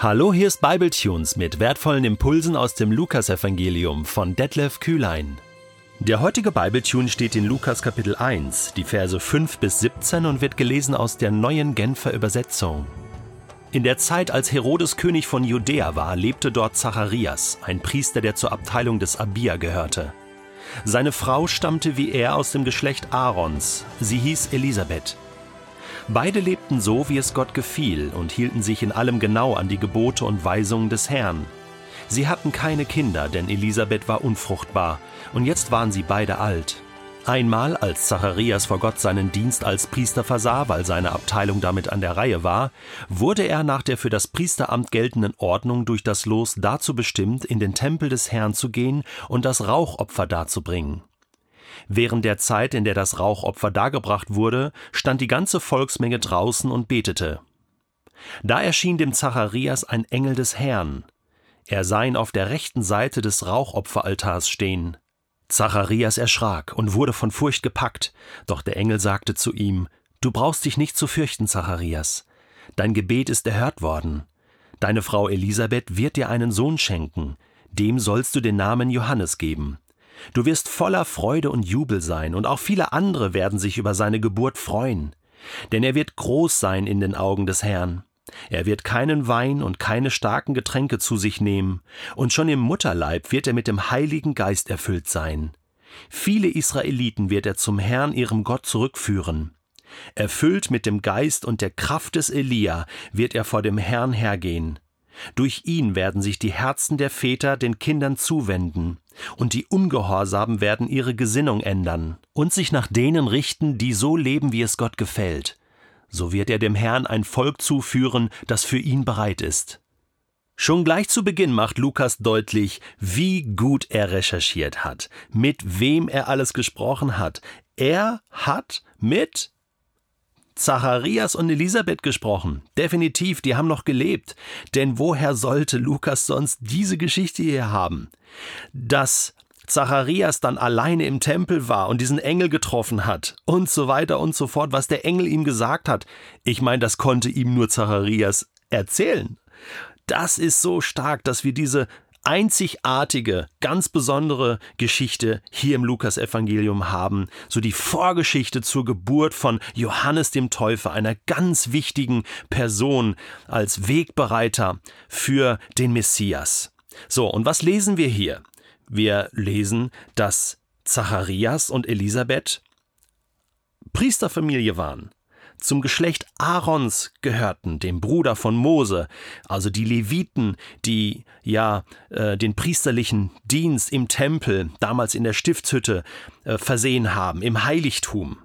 Hallo, hier ist Bibletunes mit wertvollen Impulsen aus dem Lukasevangelium von Detlef Kühlein. Der heutige Bibletune steht in Lukas Kapitel 1, die Verse 5 bis 17 und wird gelesen aus der neuen Genfer Übersetzung. In der Zeit, als Herodes König von Judäa war, lebte dort Zacharias, ein Priester, der zur Abteilung des Abia gehörte. Seine Frau stammte wie er aus dem Geschlecht Aarons. Sie hieß Elisabeth. Beide lebten so, wie es Gott gefiel und hielten sich in allem genau an die Gebote und Weisungen des Herrn. Sie hatten keine Kinder, denn Elisabeth war unfruchtbar, und jetzt waren sie beide alt. Einmal, als Zacharias vor Gott seinen Dienst als Priester versah, weil seine Abteilung damit an der Reihe war, wurde er nach der für das Priesteramt geltenden Ordnung durch das Los dazu bestimmt, in den Tempel des Herrn zu gehen und das Rauchopfer darzubringen. Während der Zeit, in der das Rauchopfer dargebracht wurde, stand die ganze Volksmenge draußen und betete. Da erschien dem Zacharias ein Engel des Herrn. Er sah ihn auf der rechten Seite des Rauchopferaltars stehen. Zacharias erschrak und wurde von Furcht gepackt, doch der Engel sagte zu ihm, Du brauchst dich nicht zu fürchten, Zacharias. Dein Gebet ist erhört worden. Deine Frau Elisabeth wird dir einen Sohn schenken, dem sollst du den Namen Johannes geben. Du wirst voller Freude und Jubel sein, und auch viele andere werden sich über seine Geburt freuen. Denn er wird groß sein in den Augen des Herrn. Er wird keinen Wein und keine starken Getränke zu sich nehmen, und schon im Mutterleib wird er mit dem Heiligen Geist erfüllt sein. Viele Israeliten wird er zum Herrn ihrem Gott zurückführen. Erfüllt mit dem Geist und der Kraft des Elia wird er vor dem Herrn hergehen. Durch ihn werden sich die Herzen der Väter den Kindern zuwenden, und die Ungehorsamen werden ihre Gesinnung ändern und sich nach denen richten, die so leben, wie es Gott gefällt. So wird er dem Herrn ein Volk zuführen, das für ihn bereit ist. Schon gleich zu Beginn macht Lukas deutlich, wie gut er recherchiert hat, mit wem er alles gesprochen hat. Er hat mit Zacharias und Elisabeth gesprochen. Definitiv, die haben noch gelebt. Denn woher sollte Lukas sonst diese Geschichte hier haben? Dass Zacharias dann alleine im Tempel war und diesen Engel getroffen hat und so weiter und so fort, was der Engel ihm gesagt hat. Ich meine, das konnte ihm nur Zacharias erzählen. Das ist so stark, dass wir diese einzigartige, ganz besondere Geschichte hier im Lukasevangelium haben, so die Vorgeschichte zur Geburt von Johannes dem Täufer, einer ganz wichtigen Person als Wegbereiter für den Messias. So, und was lesen wir hier? Wir lesen, dass Zacharias und Elisabeth Priesterfamilie waren zum Geschlecht Aarons gehörten, dem Bruder von Mose, also die Leviten, die ja äh, den priesterlichen Dienst im Tempel, damals in der Stiftshütte, äh, versehen haben, im Heiligtum.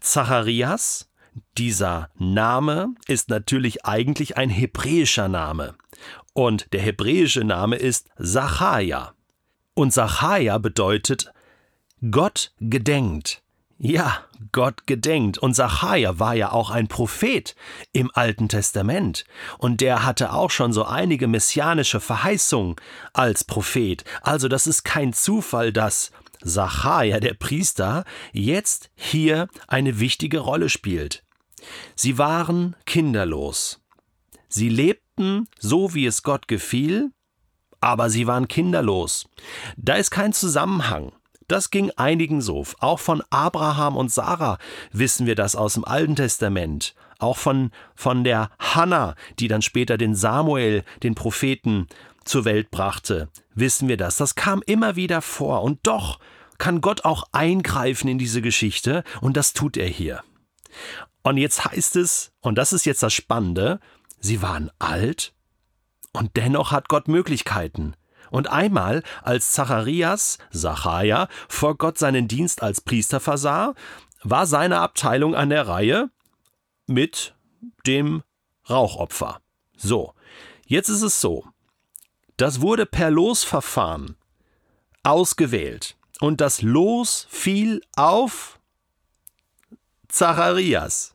Zacharias, dieser Name ist natürlich eigentlich ein hebräischer Name. Und der hebräische Name ist Zacharia. Und Zacharia bedeutet Gott gedenkt. Ja, Gott gedenkt. Und Sacharja war ja auch ein Prophet im Alten Testament. Und der hatte auch schon so einige messianische Verheißungen als Prophet. Also das ist kein Zufall, dass Sacharja, der Priester, jetzt hier eine wichtige Rolle spielt. Sie waren kinderlos. Sie lebten so, wie es Gott gefiel, aber sie waren kinderlos. Da ist kein Zusammenhang. Das ging einigen so. Auch von Abraham und Sarah wissen wir das aus dem Alten Testament. Auch von, von der Hannah, die dann später den Samuel, den Propheten, zur Welt brachte, wissen wir das. Das kam immer wieder vor. Und doch kann Gott auch eingreifen in diese Geschichte. Und das tut er hier. Und jetzt heißt es, und das ist jetzt das Spannende, sie waren alt und dennoch hat Gott Möglichkeiten. Und einmal, als Zacharias, Zacharia, vor Gott seinen Dienst als Priester versah, war seine Abteilung an der Reihe mit dem Rauchopfer. So, jetzt ist es so. Das wurde per Losverfahren ausgewählt. Und das Los fiel auf Zacharias.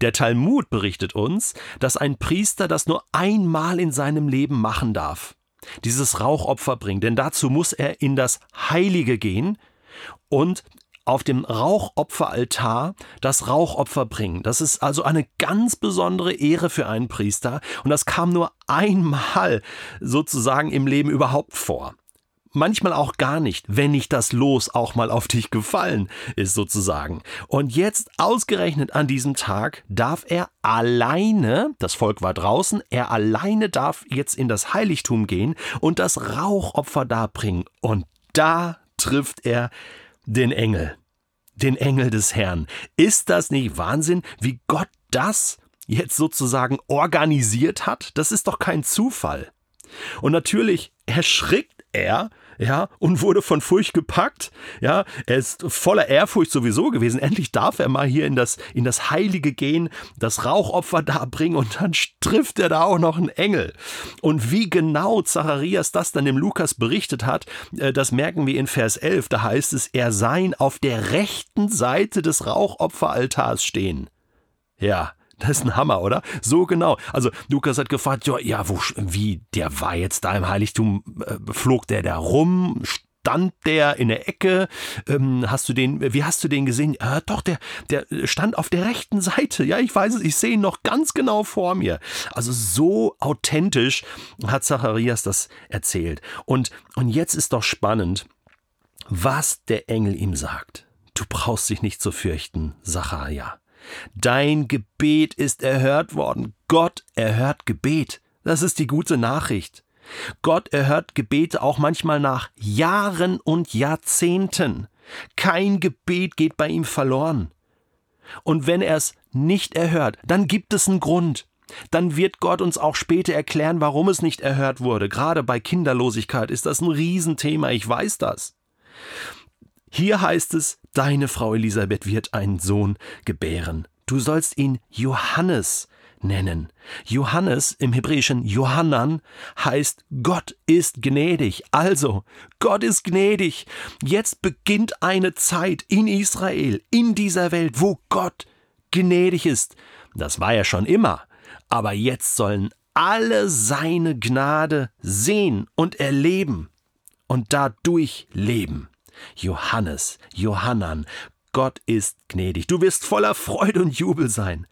Der Talmud berichtet uns, dass ein Priester das nur einmal in seinem Leben machen darf dieses Rauchopfer bringen, denn dazu muss er in das Heilige gehen und auf dem Rauchopferaltar das Rauchopfer bringen. Das ist also eine ganz besondere Ehre für einen Priester. Und das kam nur einmal sozusagen im Leben überhaupt vor manchmal auch gar nicht, wenn nicht das Los auch mal auf dich gefallen ist sozusagen. Und jetzt ausgerechnet an diesem Tag darf er alleine, das Volk war draußen, er alleine darf jetzt in das Heiligtum gehen und das Rauchopfer darbringen. Und da trifft er den Engel, den Engel des Herrn. Ist das nicht Wahnsinn, wie Gott das jetzt sozusagen organisiert hat? Das ist doch kein Zufall. Und natürlich erschrickt er, ja, und wurde von Furcht gepackt. Ja, er ist voller Ehrfurcht sowieso gewesen. Endlich darf er mal hier in das, in das Heilige gehen, das Rauchopfer darbringen und dann trifft er da auch noch einen Engel. Und wie genau Zacharias das dann dem Lukas berichtet hat, äh, das merken wir in Vers 11. Da heißt es, er sei auf der rechten Seite des Rauchopferaltars stehen. Ja, das ist ein Hammer, oder? So genau. Also Lukas hat gefragt, ja, ja wo, wie, der war jetzt da im Heiligtum, äh, flog der da rum, stand der in der Ecke? Ähm, hast du den, wie hast du den gesehen? Äh, doch, der, der stand auf der rechten Seite. Ja, ich weiß es, ich sehe ihn noch ganz genau vor mir. Also so authentisch hat Zacharias das erzählt. Und, und jetzt ist doch spannend, was der Engel ihm sagt. Du brauchst dich nicht zu fürchten, Zacharia. Dein Gebet ist erhört worden. Gott erhört Gebet. Das ist die gute Nachricht. Gott erhört Gebete auch manchmal nach Jahren und Jahrzehnten. Kein Gebet geht bei ihm verloren. Und wenn er es nicht erhört, dann gibt es einen Grund. Dann wird Gott uns auch später erklären, warum es nicht erhört wurde. Gerade bei Kinderlosigkeit ist das ein Riesenthema, ich weiß das. Hier heißt es, deine Frau Elisabeth wird einen Sohn gebären. Du sollst ihn Johannes nennen. Johannes im Hebräischen Johannan heißt Gott ist gnädig. Also, Gott ist gnädig. Jetzt beginnt eine Zeit in Israel, in dieser Welt, wo Gott gnädig ist. Das war ja schon immer. Aber jetzt sollen alle seine Gnade sehen und erleben und dadurch leben. Johannes, Johannan, Gott ist gnädig. Du wirst voller Freude und Jubel sein.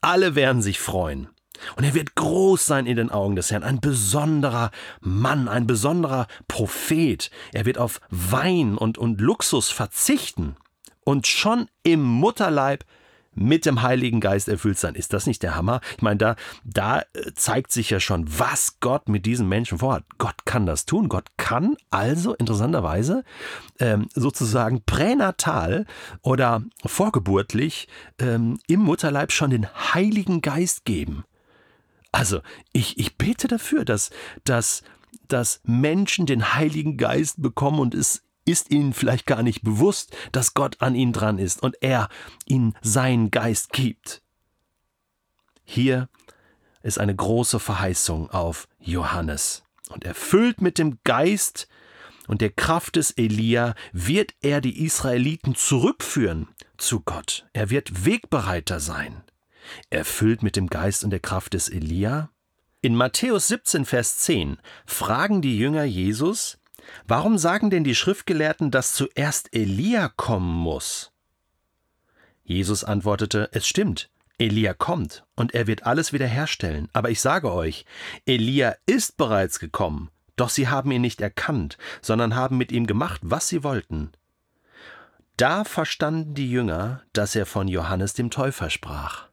Alle werden sich freuen. Und er wird groß sein in den Augen des Herrn, ein besonderer Mann, ein besonderer Prophet. Er wird auf Wein und, und Luxus verzichten und schon im Mutterleib mit dem Heiligen Geist erfüllt sein. Ist das nicht der Hammer? Ich meine, da, da äh, zeigt sich ja schon, was Gott mit diesem Menschen vorhat. Gott kann das tun. Gott kann also interessanterweise ähm, sozusagen pränatal oder vorgeburtlich ähm, im Mutterleib schon den Heiligen Geist geben. Also, ich, ich bete dafür, dass, dass, dass Menschen den Heiligen Geist bekommen und es ist ihnen vielleicht gar nicht bewusst, dass Gott an ihnen dran ist und er ihnen seinen Geist gibt. Hier ist eine große Verheißung auf Johannes. Und erfüllt mit dem Geist und der Kraft des Elia wird er die Israeliten zurückführen zu Gott. Er wird Wegbereiter sein. Erfüllt mit dem Geist und der Kraft des Elia. In Matthäus 17, Vers 10 fragen die Jünger Jesus, Warum sagen denn die Schriftgelehrten, dass zuerst Elia kommen muss? Jesus antwortete, es stimmt, Elia kommt und er wird alles wiederherstellen, aber ich sage euch, Elia ist bereits gekommen, doch sie haben ihn nicht erkannt, sondern haben mit ihm gemacht, was sie wollten. Da verstanden die Jünger, dass er von Johannes dem Täufer sprach.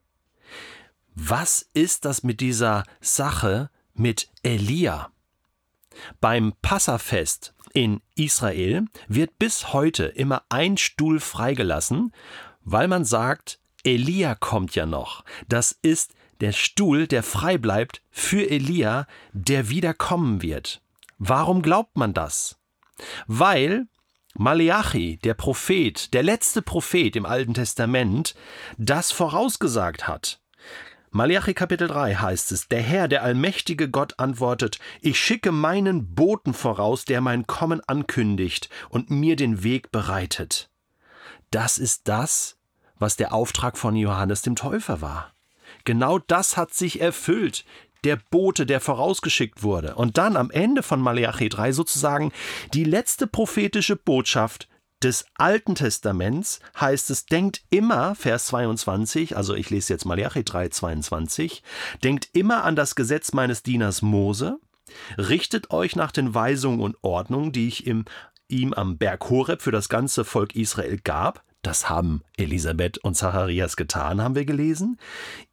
Was ist das mit dieser Sache mit Elia? Beim Passafest in Israel wird bis heute immer ein Stuhl freigelassen, weil man sagt, Elia kommt ja noch. Das ist der Stuhl, der frei bleibt für Elia, der wieder kommen wird. Warum glaubt man das? Weil Maleachi, der Prophet, der letzte Prophet im Alten Testament, das vorausgesagt hat. Malachi Kapitel 3 heißt es, der Herr, der allmächtige Gott antwortet, ich schicke meinen Boten voraus, der mein Kommen ankündigt und mir den Weg bereitet. Das ist das, was der Auftrag von Johannes dem Täufer war. Genau das hat sich erfüllt. Der Bote, der vorausgeschickt wurde. Und dann am Ende von Malachi 3 sozusagen die letzte prophetische Botschaft, des Alten Testaments heißt es, denkt immer, Vers 22, also ich lese jetzt Malachi 3, 22, denkt immer an das Gesetz meines Dieners Mose, richtet euch nach den Weisungen und Ordnungen, die ich im, ihm am Berg Horeb für das ganze Volk Israel gab, das haben Elisabeth und Zacharias getan, haben wir gelesen.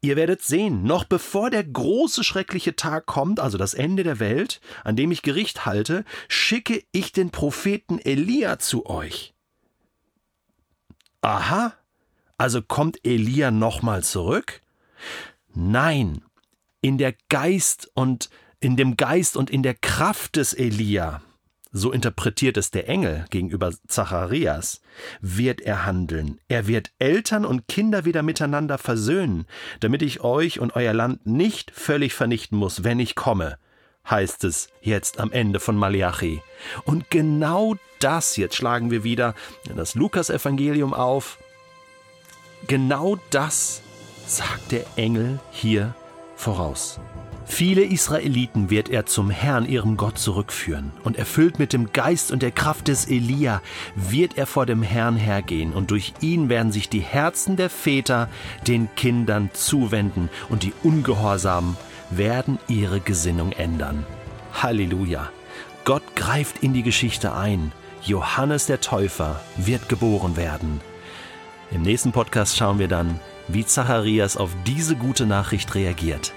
Ihr werdet sehen, noch bevor der große schreckliche Tag kommt, also das Ende der Welt, an dem ich Gericht halte, schicke ich den Propheten Elia zu euch. Aha, also kommt Elia nochmal zurück? Nein, in der Geist und in dem Geist und in der Kraft des Elia so interpretiert es der Engel gegenüber Zacharias, wird er handeln. Er wird Eltern und Kinder wieder miteinander versöhnen, damit ich euch und euer Land nicht völlig vernichten muss, wenn ich komme, heißt es jetzt am Ende von Malachi. Und genau das, jetzt schlagen wir wieder das Lukasevangelium auf, genau das sagt der Engel hier voraus. Viele Israeliten wird er zum Herrn, ihrem Gott, zurückführen. Und erfüllt mit dem Geist und der Kraft des Elia wird er vor dem Herrn hergehen. Und durch ihn werden sich die Herzen der Väter den Kindern zuwenden. Und die Ungehorsamen werden ihre Gesinnung ändern. Halleluja! Gott greift in die Geschichte ein. Johannes der Täufer wird geboren werden. Im nächsten Podcast schauen wir dann, wie Zacharias auf diese gute Nachricht reagiert.